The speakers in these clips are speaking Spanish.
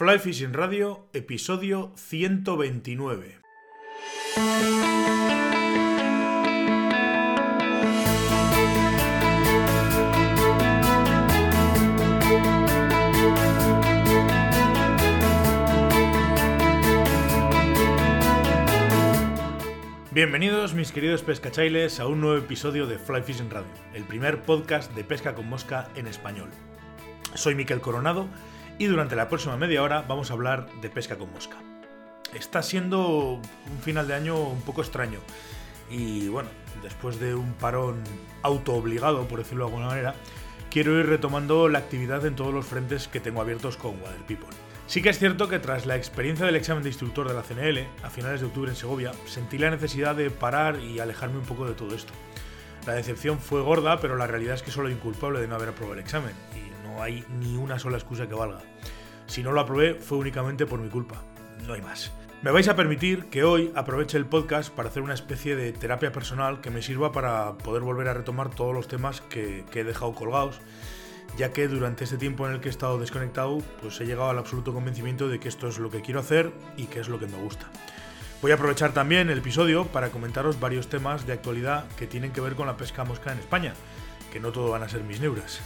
Fly Fishing Radio, episodio 129. Bienvenidos mis queridos pescachailes a un nuevo episodio de Fly Fishing Radio, el primer podcast de pesca con mosca en español. Soy Miquel Coronado y durante la próxima media hora vamos a hablar de pesca con mosca. Está siendo un final de año un poco extraño y bueno, después de un parón autoobligado, por decirlo de alguna manera, quiero ir retomando la actividad en todos los frentes que tengo abiertos con Water People. Sí que es cierto que tras la experiencia del examen de instructor de la CNL a finales de octubre en Segovia, sentí la necesidad de parar y alejarme un poco de todo esto. La decepción fue gorda, pero la realidad es que soy inculpable de no haber aprobado el examen no hay ni una sola excusa que valga. Si no lo aprobé fue únicamente por mi culpa, no hay más. Me vais a permitir que hoy aproveche el podcast para hacer una especie de terapia personal que me sirva para poder volver a retomar todos los temas que, he dejado colgados, ya que durante este tiempo en el que he estado desconectado, pues he llegado al absoluto convencimiento de que esto es lo que quiero hacer y que es lo que me gusta. Voy a aprovechar también el episodio para comentaros varios temas de actualidad que tienen que ver con la pesca mosca en España, que no todo van a ser mis neuras.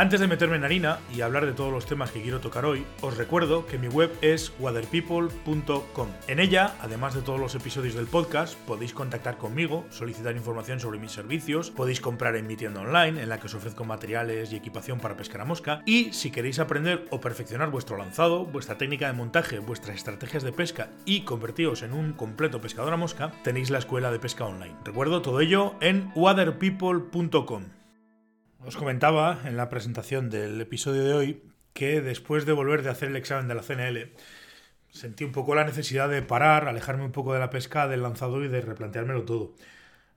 Antes de meterme en harina y hablar de todos los temas que quiero tocar hoy, os recuerdo que mi web es waterpeople.com. En ella, además de todos los episodios del podcast, podéis contactar conmigo, solicitar información sobre mis servicios, podéis comprar en mi tienda online en la que os ofrezco materiales y equipación para pescar a mosca y si queréis aprender o perfeccionar vuestro lanzado, vuestra técnica de montaje, vuestras estrategias de pesca y convertiros en un completo pescador a mosca, tenéis la escuela de pesca online. Recuerdo todo ello en waterpeople.com. Os comentaba en la presentación del episodio de hoy que después de volver de hacer el examen de la CNL, sentí un poco la necesidad de parar, alejarme un poco de la pesca, del lanzador y de replanteármelo todo.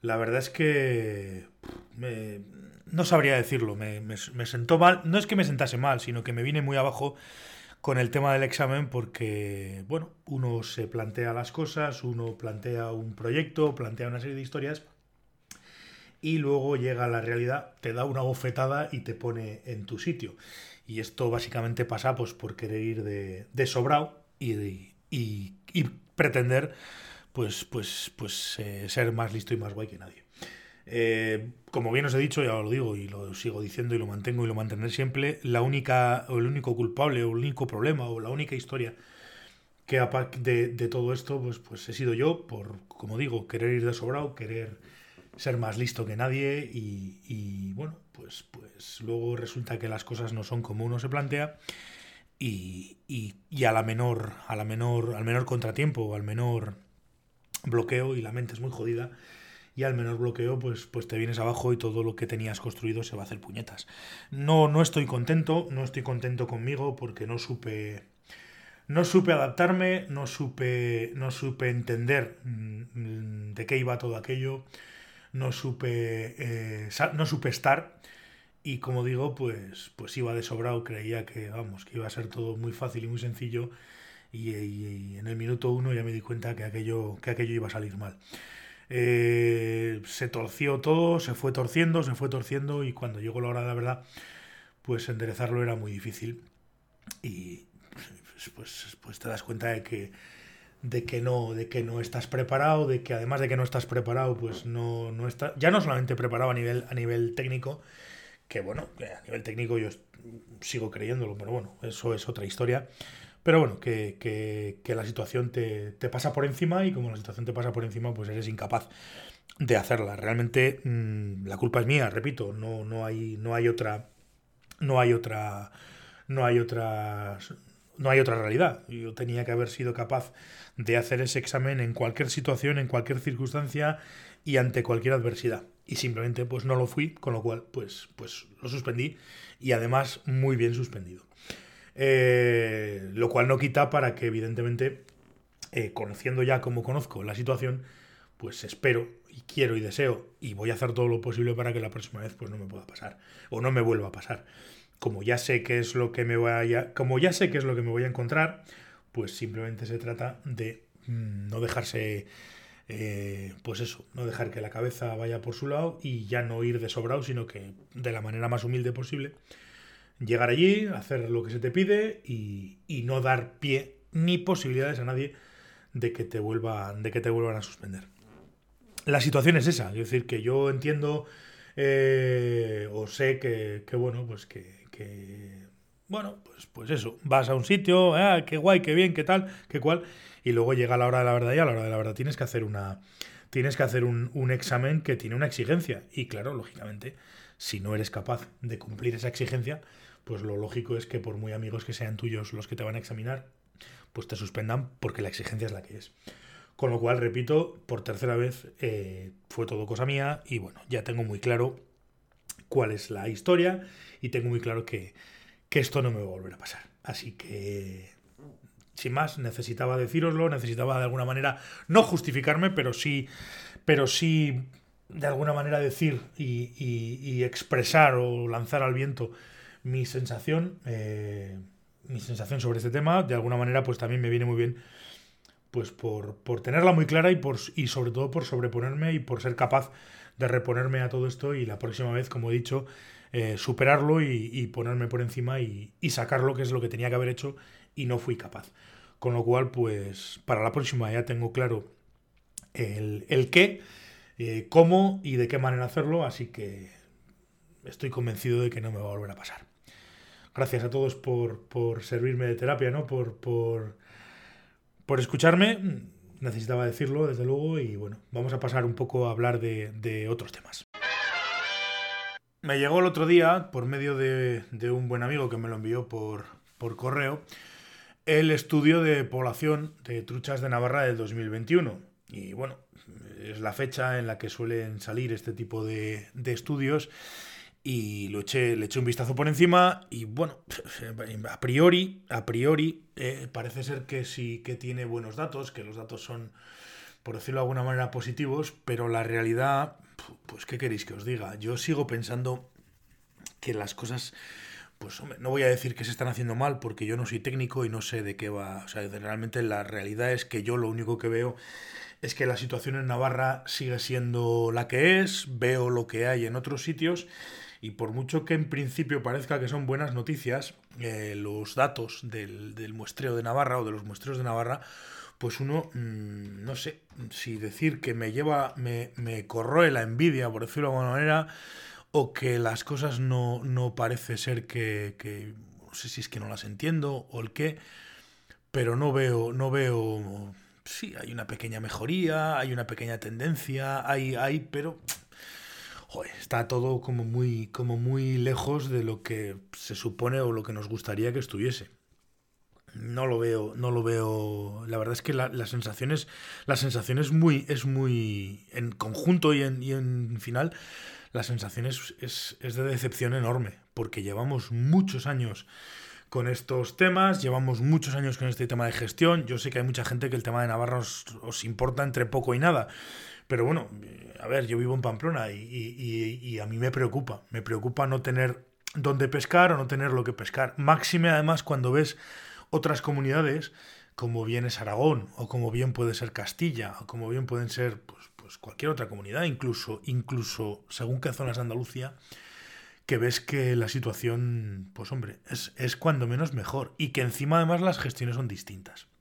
La verdad es que no sabría decirlo, me, me, sentó mal, no es que me sentase mal, sino que me vine muy abajo con el tema del examen porque, bueno, uno se plantea las cosas, uno plantea un proyecto, plantea una serie de historias y luego llega la realidad, te da una bofetada y te pone en tu sitio. Y esto básicamente pasa pues por querer ir de, de sobrado y, y, pretender pues, pues, pues eh, ser más listo y más guay que nadie. Eh, como bien os he dicho, ya lo digo y lo sigo diciendo y lo mantengo y lo mantendré siempre, la única, o el único culpable, o el único problema, o la única historia que de, de todo esto, pues, pues he sido yo, por, como digo, querer ir de sobrado, querer ser más listo que nadie y, bueno, pues, pues luego resulta que las cosas no son como uno se plantea y, y, a la menor, a la menor, al menor contratiempo al menor bloqueo y la mente es muy jodida y al menor bloqueo pues, pues te vienes abajo y todo lo que tenías construido se va a hacer puñetas. No, no estoy contento, no estoy contento conmigo porque no supe no supe adaptarme, no supe, no supe entender mm, de qué iba todo aquello, no supe, eh, no supe estar y como digo, pues, pues iba de sobrado, creía que, vamos, que iba a ser todo muy fácil y muy sencillo y, en el minuto uno ya me di cuenta que aquello, que aquello iba a salir mal. Eh, se torció todo, se fue torciendo, se fue torciendo y cuando llegó la hora de la verdad, pues enderezarlo era muy difícil y pues, pues, pues te das cuenta de que de que no, de que no estás preparado, de que además de que no estás preparado, pues no, no está, ya no solamente preparado a nivel, a nivel técnico, que bueno, a nivel técnico yo sigo creyéndolo, pero bueno, eso es otra historia. Pero bueno, que, que, que la situación te, te, pasa por encima y como la situación te pasa por encima, pues eres incapaz de hacerla. Realmente mmm, la culpa es mía, repito, no, no, hay, no hay otra. No hay otra. No hay otra. No hay otra realidad. Yo tenía que haber sido capaz de hacer ese examen en cualquier situación, en cualquier circunstancia y ante cualquier adversidad. Y simplemente pues no lo fui, con lo cual pues, pues lo suspendí y además muy bien suspendido. Eh, lo cual no quita para que evidentemente, eh, conociendo ya como conozco la situación, pues espero y quiero y deseo y voy a hacer todo lo posible para que la próxima vez pues no me pueda pasar o no me vuelva a pasar. Como ya sé qué es lo que me vaya, como ya sé qué es lo que me voy a encontrar, pues simplemente se trata de mm, no dejarse eh, pues eso, no dejar que la cabeza vaya por su lado y ya no ir de sobrado, sino que de la manera más humilde posible, llegar allí, hacer lo que se te pide y, no dar pie ni posibilidades a nadie de que te vuelvan, de que te vuelvan a suspender. La situación es esa, es decir, que yo entiendo eh, o sé que, bueno, pues que, que, bueno, pues, pues eso, vas a un sitio, ah, qué guay, qué bien, qué tal, qué cual, y luego llega la hora de la verdad y a la hora de la verdad tienes que hacer una tienes que hacer un, un, examen que tiene una exigencia. Y claro lógicamente si no eres capaz de cumplir esa exigencia pues lo lógico es que por muy amigos que sean tuyos los que te van a examinar pues te suspendan porque la exigencia es la que es. Con lo cual repito por tercera vez eh, fue todo cosa mía y bueno ya tengo muy claro cuál es la historia y tengo muy claro que, que esto no me va a volver a pasar así que sin más, necesitaba decíroslo, necesitaba de alguna manera no justificarme, pero sí, pero sí de alguna manera decir y, expresar o lanzar al viento mi sensación, eh, mi sensación sobre este tema. De alguna manera, pues también me viene muy bien, pues por, por tenerla muy clara y por y sobre todo por sobreponerme y por ser capaz de reponerme a todo esto y la próxima vez, como he dicho, eh, superarlo y, ponerme por encima y, y sacarlo, que es lo que tenía que haber hecho y no fui capaz. Con lo cual, pues para la próxima ya tengo claro el, el qué, eh, cómo y de qué manera hacerlo, así que estoy convencido de que no me va a volver a pasar. Gracias a todos por, por servirme de terapia, ¿no? Por, por, por escucharme. Necesitaba decirlo, desde luego, y bueno, vamos a pasar un poco a hablar de, de otros temas. Me llegó el otro día, por medio de, de un buen amigo que me lo envió por, por correo, el estudio de población de truchas de Navarra del 2021. Y bueno, es la fecha en la que suelen salir este tipo de, estudios y lo eché, le eché un vistazo por encima y bueno, a priori, a priori, eh, parece ser que sí que tiene buenos datos, que los datos son, por decirlo de alguna manera, positivos, pero la realidad, pues qué queréis que os diga, yo sigo pensando que las cosas pues no voy a decir que se están haciendo mal porque yo no soy técnico y no sé de qué va. O sea, realmente la realidad es que yo lo único que veo es que la situación en Navarra sigue siendo la que es, veo lo que hay en otros sitios y por mucho que en principio parezca que son buenas noticias, eh, los datos del, muestreo de Navarra o de los muestreos de Navarra, pues uno, mm, no sé, si decir que me lleva, me, me corroe la envidia, por decirlo de alguna manera, o que las cosas no, no parece ser que, que, no sé si es que no las entiendo o el qué, pero no veo, no veo, sí, hay una pequeña mejoría, hay una pequeña tendencia, hay, hay, pero joder, está todo como muy, como muy lejos de lo que se supone o lo que nos gustaría que estuviese. No lo veo, no lo veo. La verdad es que la, la sensación es, es muy, es muy, en conjunto y en, y en final, la sensación es, de decepción enorme, porque llevamos muchos años con estos temas, llevamos muchos años con este tema de gestión. Yo sé que hay mucha gente que el tema de Navarra os, importa entre poco y nada, pero bueno, a ver, yo vivo en Pamplona y, a mí me preocupa, me preocupa no tener dónde pescar o no tener lo que pescar. Máxime además cuando ves otras comunidades como bien es Aragón o como bien puede ser Castilla o como bien pueden ser pues, pues cualquier otra comunidad, incluso, incluso según qué zonas de Andalucía, que ves que la situación, pues hombre, es, es cuando menos mejor y que encima además las gestiones son distintas.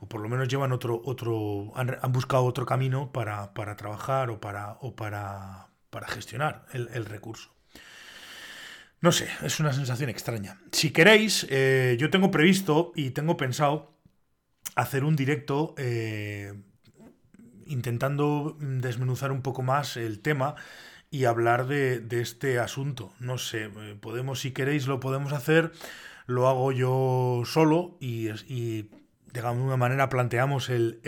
O por lo menos llevan otro, otro, han, buscado otro camino para, para, trabajar o para, o para, para gestionar el, recurso. No sé, es una sensación extraña. Si queréis, eh, yo tengo previsto y tengo pensado hacer un directo eh, intentando desmenuzar un poco más el tema y hablar de, este asunto. No sé, eh, podemos, si queréis, lo podemos hacer, lo hago yo solo y de alguna manera planteamos el,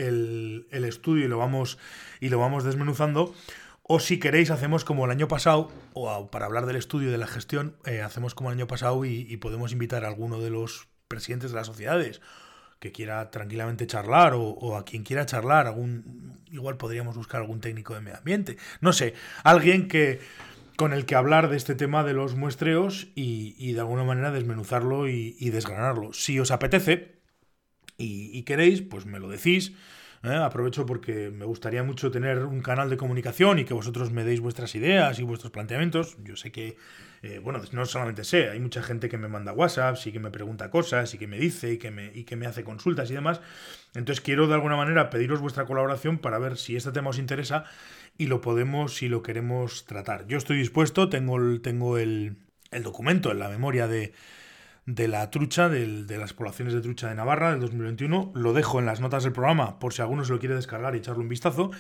estudio y lo, vamos, y lo vamos desmenuzando. O si queréis, hacemos como el año pasado, o para hablar del estudio y de la gestión, eh, hacemos como el año pasado y, y podemos invitar a alguno de los presidentes de las sociedades que quiera tranquilamente charlar o, a quien quiera charlar, algún igual podríamos buscar algún técnico de medio ambiente, no sé, alguien que con el que hablar de este tema de los muestreos y, de alguna manera desmenuzarlo y, desgranarlo. Si os apetece y, queréis, pues me lo decís. ¿eh? Aprovecho porque me gustaría mucho tener un canal de comunicación y que vosotros me deis vuestras ideas y vuestros planteamientos. Yo sé que, eh, bueno, no solamente sé, hay mucha gente que me manda WhatsApp y que me pregunta cosas y que me dice y que me, y que me hace consultas y demás. Entonces quiero de alguna manera pediros vuestra colaboración para ver si este tema os interesa y lo podemos, si lo queremos tratar. Yo estoy dispuesto, tengo tengo el, el documento en la memoria de de la trucha, de las poblaciones de trucha de Navarra del 2021. Lo dejo en las notas del programa por si alguno se lo quiere descargar y echarle un vistazo.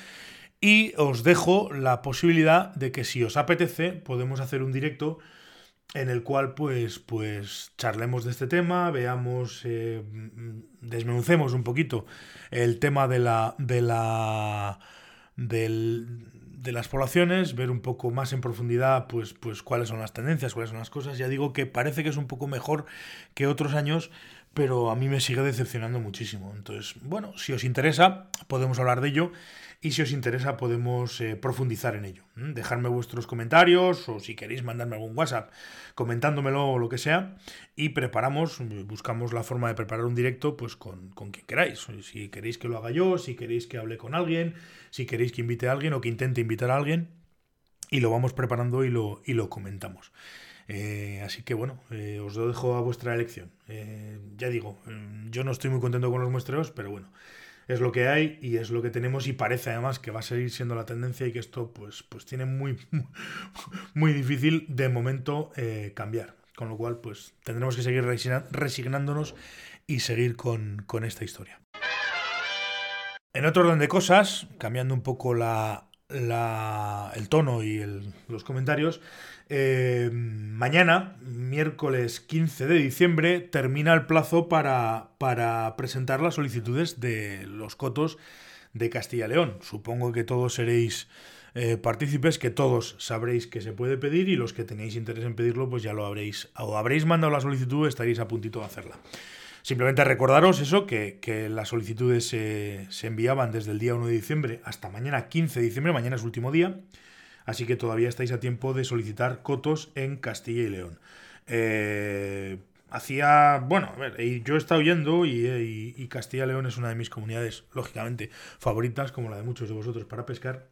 Y os dejo la posibilidad de que si os apetece podemos hacer un directo en el cual pues, pues charlemos de este tema, veamos, eh, desmenucemos un poquito el tema de la, de la, del, de las poblaciones, ver un poco más en profundidad pues, pues cuáles son las tendencias, cuáles son las cosas. Ya digo que parece que es un poco mejor que otros años, pero a mí me sigue decepcionando muchísimo. Entonces, bueno, si os interesa, podemos hablar de ello y si os interesa podemos eh, profundizar en ello. Dejarme vuestros comentarios o si queréis mandarme algún WhatsApp comentándomelo o lo que sea y preparamos, buscamos la forma de preparar un directo pues con, con quien queráis. Si queréis que lo haga yo, si queréis que hable con alguien, si queréis que invite a alguien o que intente invitar a alguien y lo vamos preparando y lo, y lo comentamos. Eh, así que bueno, eh, os lo dejo a vuestra elección. ya digo, yo no estoy muy contento con los muestreos, pero bueno, es lo que hay y es lo que tenemos y parece además que va a seguir siendo la tendencia y que esto pues, pues tiene muy, muy difícil de momento eh, cambiar. Con lo cual pues tendremos que seguir resignándonos y seguir con, esta historia. En otro orden de cosas, cambiando un poco la, el tono y los comentarios, eh, mañana, miércoles 15 de diciembre, termina el plazo para, para presentar las solicitudes de los cotos de Castilla León. Supongo que todos seréis eh, partícipes, que todos sabréis que se puede pedir y los que tenéis interés en pedirlo, pues ya lo habréis, o habréis mandado la solicitud, estaréis a puntito de hacerla. Simplemente recordaros eso, que, las solicitudes se, se, enviaban desde el día 1 de diciembre hasta mañana 15 de diciembre, mañana es último día, así que todavía estáis a tiempo de solicitar cotos en Castilla y León. Eh, hacía, bueno, a ver, yo he estado yendo y, y Castilla y León es una de mis comunidades, lógicamente, favoritas, como la de muchos de vosotros, para pescar.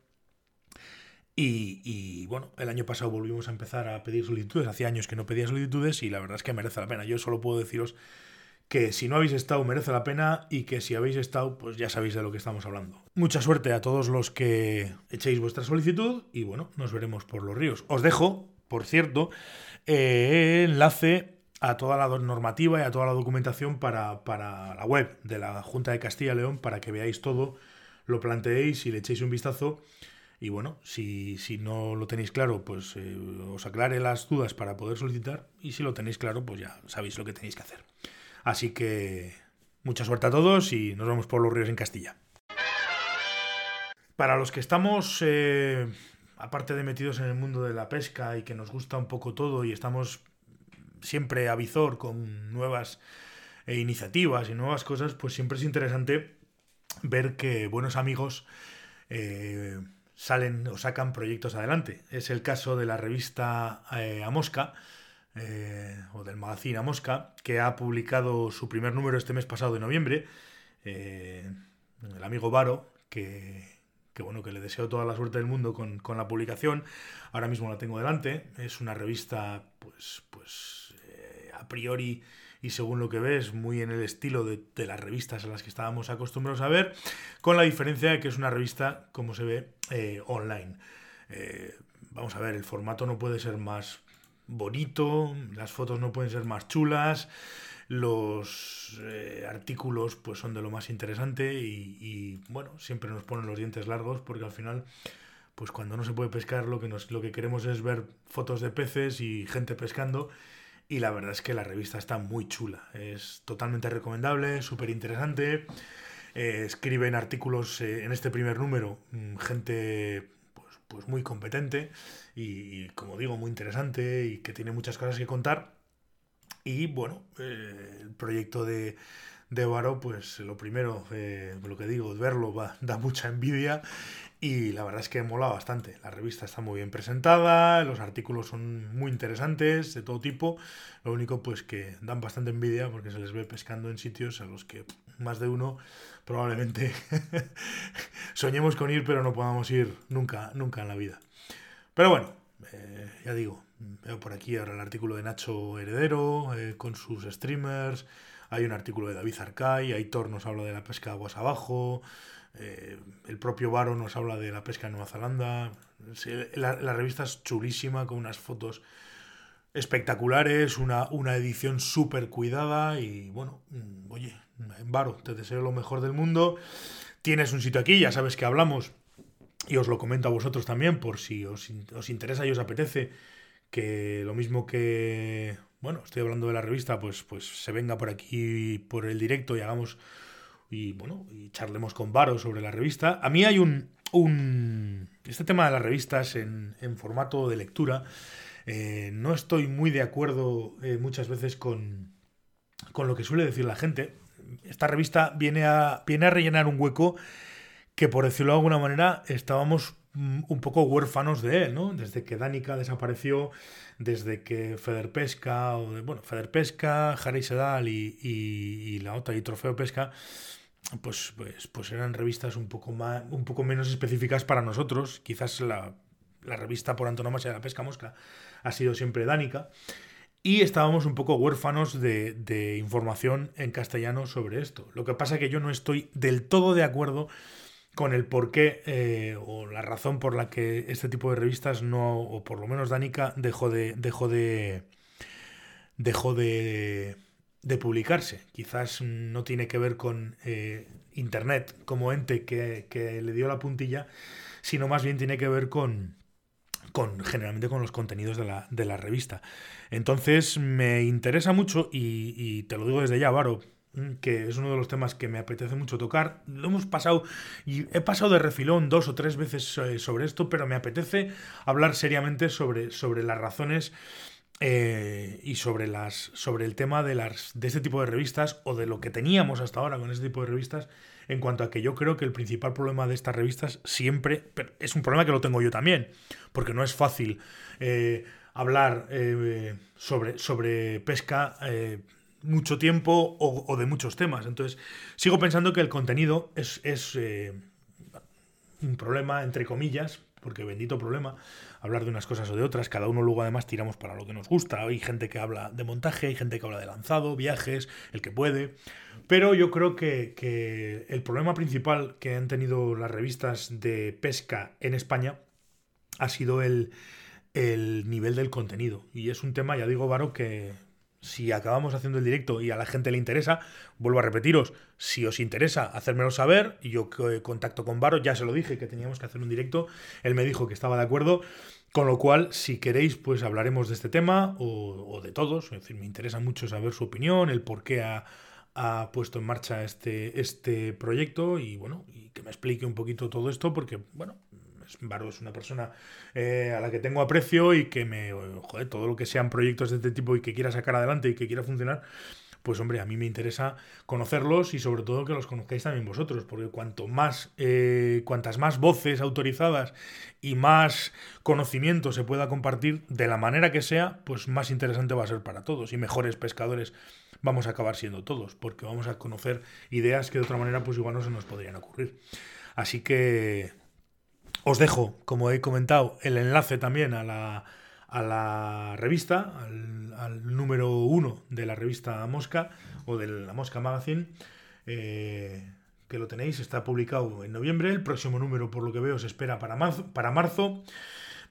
Y, y, bueno, el año pasado volvimos a empezar a pedir solicitudes. Hacía años que no pedía solicitudes y la verdad es que merece la pena. Yo solo puedo deciros que si no habéis estado merece la pena y que si habéis estado pues ya sabéis de lo que estamos hablando. Mucha suerte a todos los que echéis vuestra solicitud y bueno, nos veremos por los ríos. Os dejo, por cierto, eh, enlace a toda la normativa y a toda la documentación para, para la web de la Junta de Castilla y León para que veáis todo, lo planteéis y le echéis un vistazo. Y bueno, si, si no lo tenéis claro, pues eh, os aclare las dudas para poder solicitar. Y si lo tenéis claro, pues ya sabéis lo que tenéis que hacer. Así que mucha suerte a todos y nos vemos por los ríos en Castilla. Para los que estamos, eh, aparte de metidos en el mundo de la pesca y que nos gusta un poco todo y estamos siempre a con nuevas eh, iniciativas y nuevas cosas, pues siempre es interesante ver que buenos amigos eh, salen o sacan proyectos adelante. Es el caso de la revista A Mosca, eh, o del magazine A Mosca, que ha publicado su primer número este mes pasado de noviembre. Eh, el amigo Varo, que, bueno, que le deseo toda la suerte del mundo con, la publicación. Ahora mismo la tengo delante. Es una revista, pues, pues eh, a priori y según lo que ves, muy en el estilo de, de, las revistas a las que estábamos acostumbrados a ver, con la diferencia de que es una revista, como se ve, online. vamos a ver, el formato no puede ser más bonito, las fotos no pueden ser más chulas, los eh, artículos pues son de lo más interesante y, bueno, siempre nos ponen los dientes largos porque al final pues cuando no se puede pescar lo que, nos, lo que queremos es ver fotos de peces y gente pescando y la verdad es que la revista está muy chula, es totalmente recomendable, súper interesante, eh, escriben artículos eh, en este primer número mm, gente pues muy competente y, como digo, muy interesante y que tiene muchas cosas que contar. Y bueno, eh, el proyecto de, de Varo, pues lo primero, eh, lo que digo, verlo va, da mucha envidia y la verdad es que mola bastante. La revista está muy bien presentada, los artículos son muy interesantes, de todo tipo. Lo único pues que dan bastante envidia porque se les ve pescando en sitios a los que más de uno probablemente soñemos con ir, pero no podamos ir nunca, nunca en la vida. Pero bueno, eh, ya digo, veo por aquí ahora el artículo de Nacho Heredero eh, con sus streamers, hay un artículo de David Arcay, Aitor nos habla de la pesca de aguas abajo, eh, el propio Varo nos habla de la pesca en Nueva Zelanda. la, revista es chulísima, con unas fotos espectaculares, una, una edición súper cuidada y bueno, mm, oye, Varo, te deseo lo mejor del mundo. Tienes un sitio aquí, ya sabes que hablamos y os lo comento a vosotros también por si os, os interesa y os apetece que lo mismo que bueno, estoy hablando de la revista, pues, pues se venga por aquí por el directo y hagamos y bueno, y charlemos con Varo sobre la revista. A mí hay un, un este tema de las revistas en, en formato de lectura. Eh, no estoy muy de acuerdo eh, muchas veces con, con lo que suele decir la gente. Esta revista viene a, viene a rellenar un hueco que, por decirlo de alguna manera, estábamos mm, un poco huérfanos de él, ¿no? Desde que Danica desapareció, desde que Feder Pesca, o de, bueno, Feder Pesca, Harry Sedal y, y, la otra y Trofeo Pesca, pues, pues, pues eran revistas un poco, más, un poco menos específicas para nosotros. Quizás la, la revista por antonomasia de la pesca mosca ha sido siempre Dánica. Y estábamos un poco huérfanos de, información en castellano sobre esto. Lo que pasa es que yo no estoy del todo de acuerdo con el por qué eh, o la razón por la que este tipo de revistas no, o por lo menos Danica, dejó de. dejó de. dejó de. de publicarse. Quizás no tiene que ver con eh, internet como ente que, que, le dio la puntilla, sino más bien tiene que ver con. Con generalmente con los contenidos de la, de la revista. Entonces me interesa mucho, y, y te lo digo desde ya, Varo, Mm, que es uno de los temas que me apetece mucho tocar. Lo hemos pasado y he pasado de refilón dos o tres veces eh, sobre esto, pero me apetece hablar seriamente sobre, sobre las razones eh, y sobre, las, sobre el tema de, las, de este tipo de revistas o de lo que teníamos hasta ahora con este tipo de revistas en cuanto a que yo creo que el principal problema de estas revistas siempre, es un problema que lo tengo yo también, porque no es fácil eh, hablar sobre, sobre pesca mucho tiempo o, de muchos temas. Entonces, sigo pensando que el contenido es, eh, un problema, entre comillas, porque bendito problema, hablar de unas cosas o de otras. Cada uno luego además tiramos para lo que nos gusta. Hay gente que habla de montaje, hay gente que habla de lanzado, viajes, el que puede. Pero yo creo que, que el problema principal que han tenido las revistas de pesca en España ha sido el, el nivel del contenido. Y es un tema, ya digo, Varo, que, si acabamos haciendo el directo y a la gente le interesa, vuelvo a repetiros, si os interesa, hacérmelo saber. Y yo contacto con Varo, ya se lo dije que teníamos que hacer un directo. Él me dijo que estaba de acuerdo. Con lo cual, si queréis, pues hablaremos de este tema o, de todos. Es decir, me interesa mucho saber su opinión, el por qué ha, ha puesto en marcha este, este proyecto y bueno, y que me explique un poquito todo esto, porque bueno, Varo es una persona eh, a la que tengo aprecio y que me, joder, todo lo que sean proyectos de este tipo y que quiera sacar adelante y que quiera funcionar, pues hombre, a mí me interesa conocerlos y sobre todo que los conozcáis también vosotros, porque cuanto más, eh, cuantas más voces autorizadas y más conocimiento se pueda compartir de la manera que sea, pues más interesante va a ser para todos y mejores pescadores vamos a acabar siendo todos, porque vamos a conocer ideas que de otra manera pues igual no se nos podrían ocurrir. Así que os dejo, como he comentado, el enlace también a la, a la revista, al, número uno de la revista Mosca o de la Mosca Magazine, eh, que lo tenéis, está publicado en noviembre. El próximo número, por lo que veo, se espera para marzo, marzo,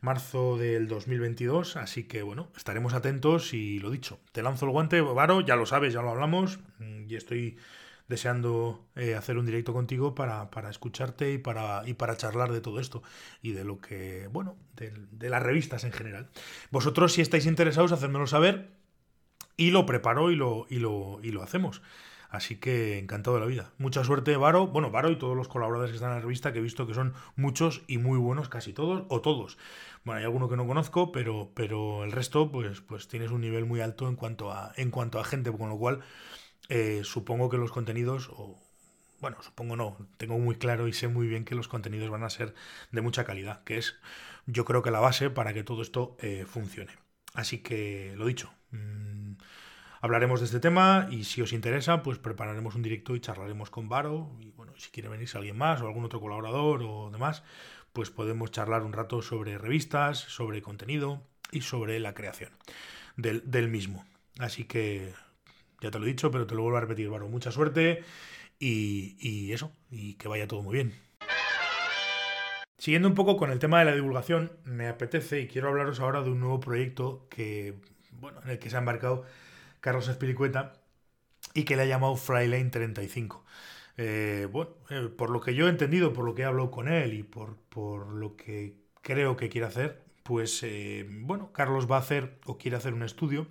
marzo del 2022. Así que bueno, estaremos atentos y lo dicho, te lanzo el guante, Varo, ya lo sabes, ya lo hablamos y estoy deseando eh, hacer un directo contigo para, para, escucharte y para, y para charlar de todo esto y de lo que, bueno, de, las revistas en general. Vosotros, si estáis interesados, hacérmelo saber y lo preparo y lo, y lo, y lo hacemos. Así que encantado de la vida. Mucha suerte, Varo. Bueno, Varo y todos los colaboradores que están en la revista, que he visto que son muchos y muy buenos, casi todos, o todos. Bueno, hay alguno que no conozco, pero, pero el resto, pues, pues tienes un nivel muy alto en cuanto a, en cuanto a gente, con lo cual eh, supongo que los contenidos, o bueno, supongo no, tengo muy claro y sé muy bien que los contenidos van a ser de mucha calidad, que es yo creo que la base para que todo esto eh, funcione. Así que lo dicho, mm, hablaremos de este tema y si os interesa, pues prepararemos un directo y charlaremos con Varo. Y bueno, si quiere venirse alguien más o algún otro colaborador o demás, pues podemos charlar un rato sobre revistas, sobre contenido y sobre la creación del, del mismo. Así que ya te lo he dicho, pero te lo vuelvo a repetir, Varo. Mucha suerte y, y eso, y que vaya todo muy bien. Siguiendo un poco con el tema de la divulgación, me apetece y quiero hablaros ahora de un nuevo proyecto que, bueno, en el que se ha embarcado Carlos Espiricueta y que le ha llamado Flylane 35. Eh, bueno, eh, por lo que yo he entendido, por lo que he hablado con él y por, por lo que creo que quiere hacer, pues eh, bueno, Carlos va a hacer o quiere hacer un estudio,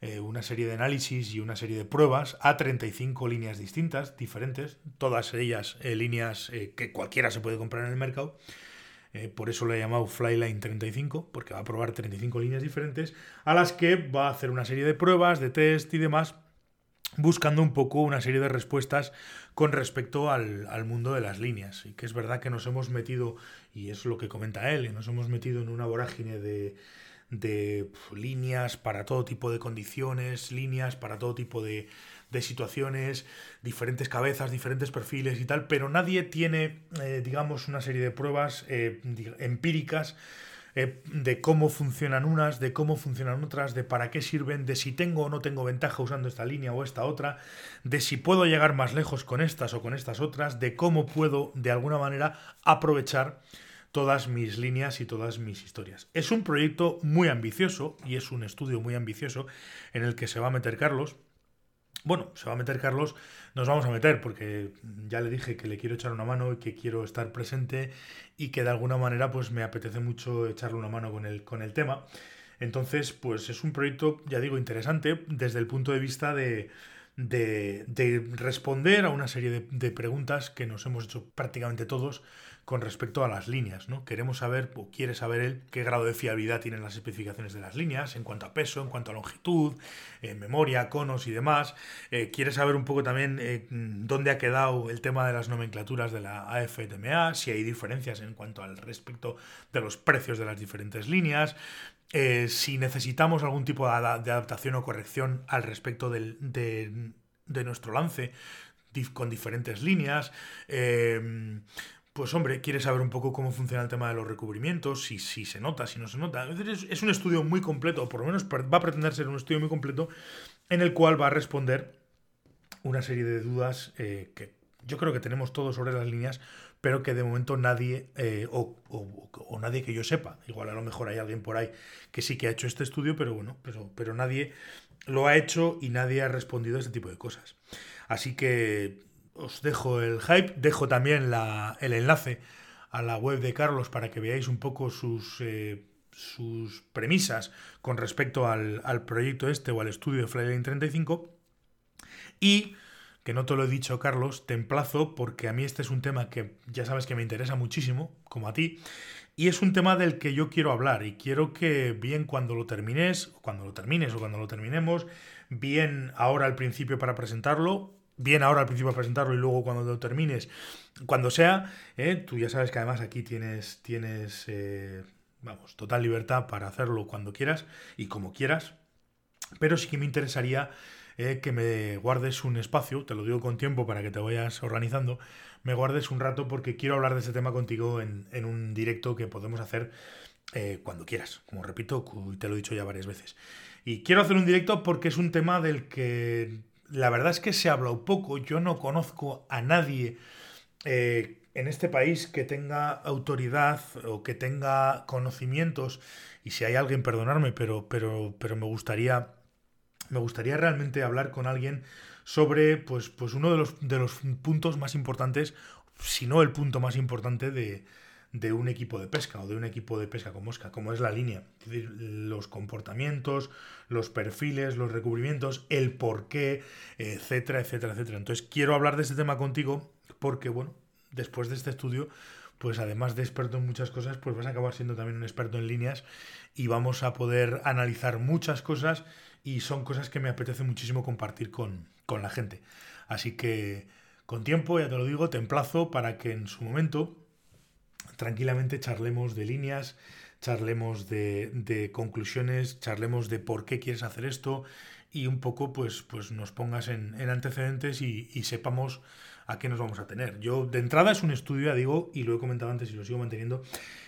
una serie de análisis y una serie de pruebas a 35 líneas distintas, diferentes, todas ellas líneas que cualquiera se puede comprar en el mercado. por eso lo he llamado Flyline 35, porque va a probar 35 líneas diferentes, a las que va a hacer una serie de pruebas, de test y demás, buscando un poco una serie de respuestas con respecto al, mundo de las líneas. Y que es verdad que nos hemos metido, y es lo que comenta él, nos hemos metido en una vorágine de, de líneas para todo tipo de condiciones, líneas para todo tipo de, de, situaciones, diferentes cabezas, diferentes perfiles y tal, pero nadie tiene, eh, digamos, una serie de pruebas eh, empíricas eh, de cómo funcionan unas, de cómo funcionan otras, de para qué sirven, de si tengo o no tengo ventaja usando esta línea o esta otra, de si puedo llegar más lejos con estas o con estas otras, de cómo puedo de alguna manera aprovechar todas mis líneas y todas mis historias. Es un proyecto muy ambicioso y es un estudio muy ambicioso en el que se va a meter Carlos bueno, se va a meter Carlos, nos vamos a meter porque ya le dije que le quiero echar una mano y que quiero estar presente y que de alguna manera pues me apetece mucho echarle una mano con el, con el tema. Entonces, pues es un proyecto, ya digo, interesante desde el punto de vista de, de, responder a una serie de, preguntas que nos hemos hecho prácticamente todos con respecto a las líneas. ¿no? Queremos saber, o quiere saber él, qué grado de fiabilidad tienen las especificaciones de las líneas en cuanto a peso, en cuanto a longitud, eh, memoria, conos y demás. Eh, quiere saber un poco también eh, dónde ha quedado el tema de las nomenclaturas de la AFTMA, si hay diferencias en cuanto al respecto de los precios de las diferentes líneas. si necesitamos algún tipo de, adaptación o corrección al respecto de, de, nuestro lance con diferentes líneas pues hombre, quiere saber un poco cómo funciona el tema de los recubrimientos, si, se nota, si no se nota. Es, un estudio muy completo, o por lo menos va a pretender ser un estudio muy completo, en el cual va a responder una serie de dudas eh, que yo creo que tenemos todos sobre las líneas, pero que de momento nadie, eh, o, o, nadie que yo sepa, igual a lo mejor hay alguien por ahí que sí que ha hecho este estudio, pero bueno, pero, pero nadie lo ha hecho y nadie ha respondido a este tipo de cosas. Así que os dejo el hype, dejo también el enlace a la web de Carlos para que veáis un poco sus, eh, sus premisas con respecto al, proyecto este o al estudio de Flyline 35. Y, que no te lo he dicho Carlos, te emplazo porque a mí este es un tema que ya sabes que me interesa muchísimo, como a ti, y es un tema del que yo quiero hablar y quiero que bien cuando lo termines, cuando lo termines o cuando lo terminemos, bien ahora al principio para presentarlo bien ahora al principio presentarlo y luego cuando lo termines, cuando sea, ¿eh? tú ya sabes que además aquí tienes, tienes eh, vamos, total libertad para hacerlo cuando quieras y como quieras, pero sí que me interesaría eh, que me guardes un espacio, te lo digo con tiempo para que te vayas organizando, me guardes un rato porque quiero hablar de este tema contigo en, en un directo que podemos hacer cuando quieras, como repito, te lo he dicho ya varias veces. Y quiero hacer un directo porque es un tema del que la verdad es que se habla un poco. Yo no conozco a nadie eh, en este país que tenga autoridad o que tenga conocimientos. Y si hay alguien, perdonarme, pero, pero, pero me gustaría. Me gustaría realmente hablar con alguien sobre pues, pues uno de los, de los puntos más importantes, si no el punto más importante de, de un equipo de pesca o de un equipo de pesca con mosca, como es la línea. Es decir, los comportamientos, los perfiles, los recubrimientos, el porqué, etcétera, etcétera, etcétera. Entonces quiero hablar de este tema contigo porque, bueno, después de este estudio, pues además de experto en muchas cosas, pues vas a acabar siendo también un experto en líneas y vamos a poder analizar muchas cosas y son cosas que me apetece muchísimo compartir con, con la gente. Así que con tiempo, ya te lo digo, te emplazo para que en su momento tranquilamente charlemos de líneas, charlemos de, conclusiones, charlemos de por qué quieres hacer esto y un poco pues, pues nos pongas en, antecedentes y, y, sepamos a qué nos vamos a tener. Yo de entrada es un estudio, ya digo, y lo he comentado antes y lo sigo manteniendo,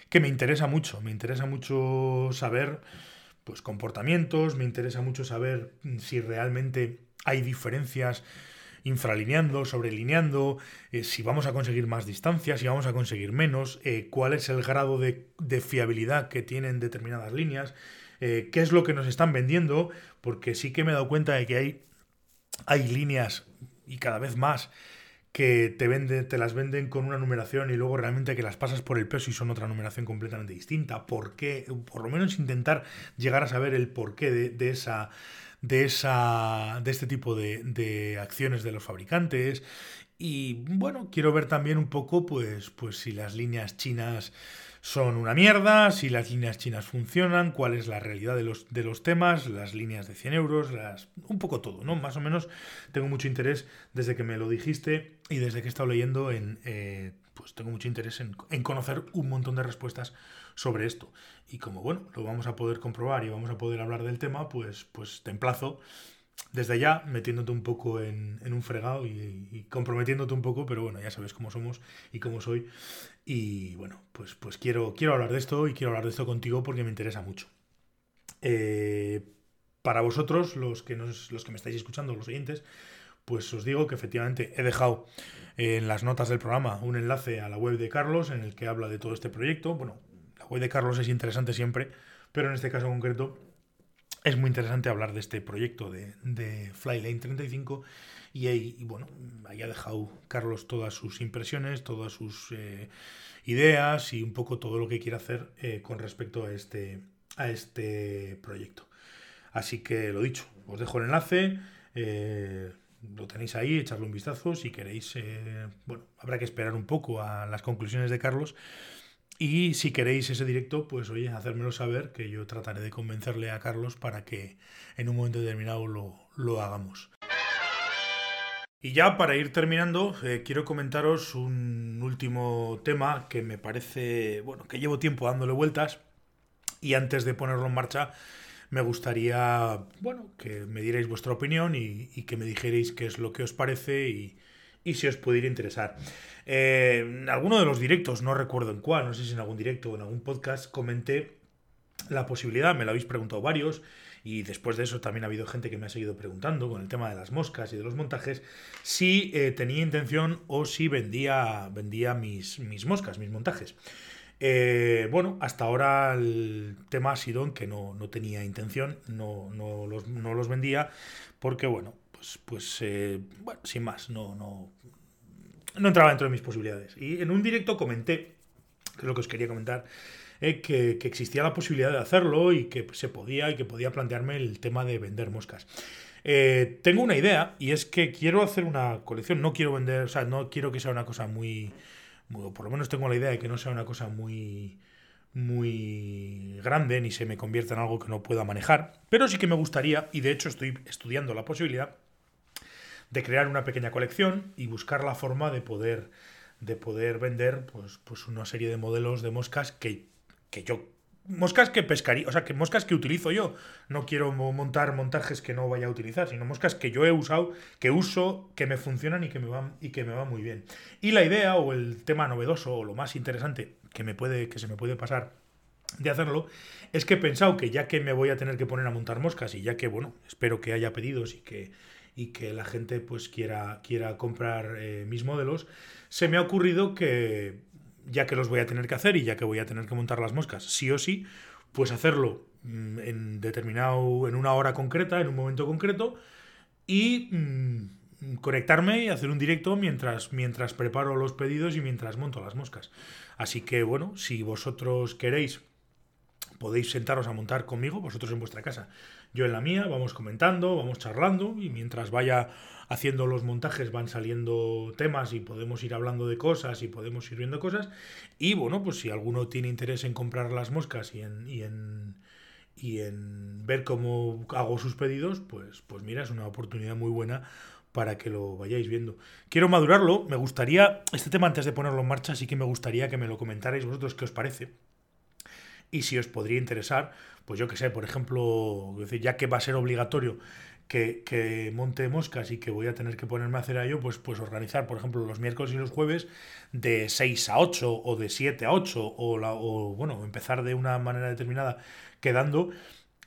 que me interesa mucho, me interesa mucho saber pues comportamientos, me interesa mucho saber si realmente hay diferencias infralineando, sobrelineando, eh, si vamos a conseguir más distancia, si vamos a conseguir menos, eh, cuál es el grado de, fiabilidad que tienen determinadas líneas, eh, qué es lo que nos están vendiendo, porque sí que me he dado cuenta de que hay, hay líneas y cada vez más que te, vende, te las venden con una numeración y luego realmente que las pasas por el peso y son otra numeración completamente distinta. ¿Por qué? Por lo menos intentar llegar a saber el porqué de esa de, esa, de este tipo de, de acciones de los fabricantes. Y bueno, quiero ver también un poco, pues, pues si las líneas chinas son una mierda, si las líneas chinas funcionan, cuál es la realidad de los, de los temas, las líneas de 100 euros, las, un poco todo, ¿no? Más o menos tengo mucho interés desde que me lo dijiste y desde que he estado leyendo en... Eh, pues tengo mucho interés en, en conocer un montón de respuestas sobre esto. Y como bueno, lo vamos a poder comprobar y vamos a poder hablar del tema, pues, pues te emplazo desde ya metiéndote un poco en, un fregado y, comprometiéndote un poco, pero bueno, ya sabes cómo somos y cómo soy. Y bueno, pues, pues quiero, quiero hablar de esto y quiero hablar de esto contigo porque me interesa mucho. Eh, para vosotros, los que, nos, los que me estáis escuchando, los oyentes, pues os digo que efectivamente he dejado en las notas del programa un enlace a la web de Carlos en el que habla de todo este proyecto. Bueno, web de Carlos es interesante siempre, pero en este caso concreto es muy interesante hablar de este proyecto de, de Flylane 35 y, ahí, bueno, ahí ha dejado Carlos todas sus impresiones, todas sus eh, ideas y un poco todo lo que quiere hacer eh, con respecto a este, a este proyecto. Así que lo dicho, os dejo el enlace. Eh, lo tenéis ahí, echarle un vistazo. Si queréis, bueno, habrá que esperar un poco a las conclusiones de Carlos y si queréis ese directo, pues oye, hacérmelo saber, que yo trataré de convencerle a Carlos para que en un momento determinado lo, hagamos. Y ya para ir terminando, eh, quiero comentaros un último tema que me parece, bueno, que llevo tiempo dándole vueltas y antes de ponerlo en marcha, me gustaría, bueno, que me dierais vuestra opinión y, que me dijerais qué es lo que os parece y si os pudiera interesar. Eh, en alguno de los directos, no recuerdo en cuál, no sé si en algún directo o en algún podcast, comenté la posibilidad, me lo habéis preguntado varios, y después de eso también ha habido gente que me ha seguido preguntando con el tema de las moscas y de los montajes, si eh, tenía intención o si vendía, vendía mis, mis moscas, mis montajes. Eh, bueno, hasta ahora el tema ha sido en que no, no tenía intención, no, no, los, no los vendía, porque bueno, pues, pues eh, bueno, sin más, no, no, no entraba dentro de mis posibilidades. Y en un directo comenté, que es lo que os quería comentar, eh, que, existía la posibilidad de hacerlo y que se podía y que podía plantearme el tema de vender moscas. Eh, tengo una idea y es que quiero hacer una colección, no quiero vender, o sea, no quiero que sea una cosa muy, muy por lo menos tengo la idea de que no sea una cosa muy muy grande ni se me convierta en algo que no pueda manejar, pero sí que me gustaría, y de hecho estoy estudiando la posibilidad, de crear una pequeña colección y buscar la forma de poder, de poder vender pues, pues una serie de modelos de moscas que, que yo moscas que pescaría, o sea, que moscas que utilizo yo. No quiero montar montajes que no vaya a utilizar, sino moscas que yo he usado, que uso, que me funcionan y que me van y que me van muy bien. Y la idea o el tema novedoso o lo más interesante que me puede que se me puede pasar de hacerlo es que he pensado que ya que me voy a tener que poner a montar moscas y ya que bueno, espero que haya pedidos y que y que la gente pues quiera, quiera comprar eh, mis modelos, se me ha ocurrido que ya que los voy a tener que hacer y ya que voy a tener que montar las moscas, sí o sí, pues hacerlo mm, en determinado, en una hora concreta, en un momento concreto, y mm, conectarme y hacer un directo mientras, mientras preparo los pedidos y mientras monto las moscas. Así que bueno, si vosotros queréis, podéis sentaros a montar conmigo, vosotros en vuestra casa yo en la mía, vamos comentando, vamos charlando y mientras vaya haciendo los montajes van saliendo temas y podemos ir hablando de cosas y podemos ir viendo cosas. Y bueno, pues si alguno tiene interés en comprar las moscas y en, y en, y en ver cómo hago sus pedidos, pues, pues mira, es una oportunidad muy buena para que lo vayáis viendo. Quiero madurarlo, me gustaría, este tema antes de ponerlo en marcha, sí que me gustaría que me lo comentarais vosotros qué os parece. Y si os podría interesar, pues yo que sé, por ejemplo, ya que va a ser obligatorio que, monte moscas y que voy a tener que ponerme a hacer a ello, pues, pues organizar, por ejemplo, los miércoles y los jueves de 6 a 8 o de 7 a 8 o, la, o bueno, empezar de una manera determinada quedando.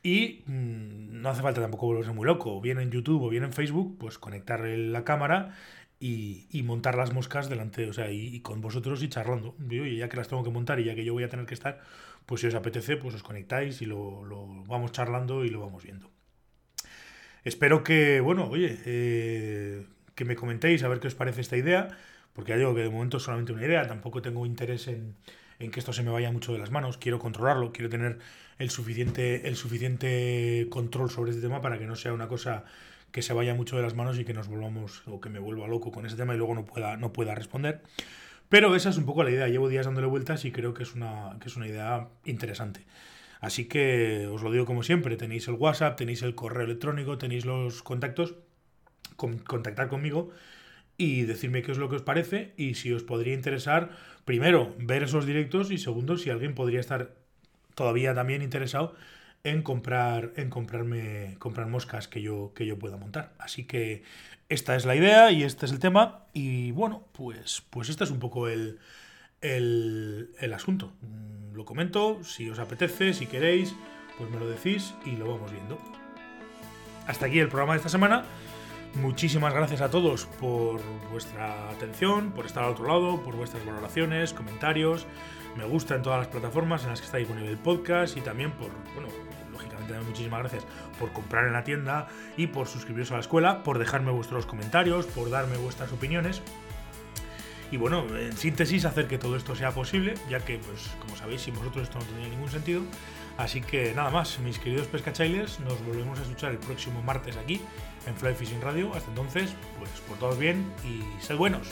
Y mm, no hace falta tampoco volverse muy loco, bien en YouTube o bien en Facebook, pues conectar la cámara y, y, montar las moscas delante, o sea, y, con vosotros y charlando. Y ya que las tengo que montar y ya que yo voy a tener que estar, pues si os apetece, pues os conectáis y lo, lo vamos charlando y lo vamos viendo. Espero que, bueno, oye, eh, que me comentéis a ver qué os parece esta idea, porque ya digo que de momento es solamente una idea, tampoco tengo interés en, que esto se me vaya mucho de las manos, quiero controlarlo, quiero tener el suficiente, el suficiente control sobre este tema para que no sea una cosa que se vaya mucho de las manos y que nos volvamos o que me vuelva loco con ese tema y luego no pueda, no pueda responder. Pero esa es un poco la idea, llevo días dándole vueltas y creo que es una, que es una idea interesante. Así que os lo digo como siempre, tenéis el WhatsApp, tenéis el correo electrónico, tenéis los contactos, contactar conmigo y decirme qué es lo que os parece y si os podría interesar, primero, ver esos directos y segundo, si alguien podría estar todavía también interesado en comprar en comprarme comprar moscas que yo que yo pueda montar. Así que esta es la idea y este es el tema y bueno, pues pues este es un poco el el, el asunto lo comento, si os apetece, si queréis, pues me lo decís y lo vamos viendo. Hasta aquí el programa de esta semana. Muchísimas gracias a todos por vuestra atención, por estar al otro lado, por vuestras valoraciones, comentarios, me gusta en todas las plataformas en las que está disponible el podcast y también por, bueno, lógicamente muchísimas gracias por comprar en la tienda y por suscribiros a la escuela, por dejarme vuestros comentarios, por darme vuestras opiniones. Y bueno, en síntesis, hacer que todo esto sea posible, ya que, pues, como sabéis, sin vosotros esto no tendría ningún sentido. Así que nada más, mis queridos pescachailes, nos volvemos a escuchar el próximo martes aquí en Fly Fishing Radio. Hasta entonces, pues por todos bien y sed buenos.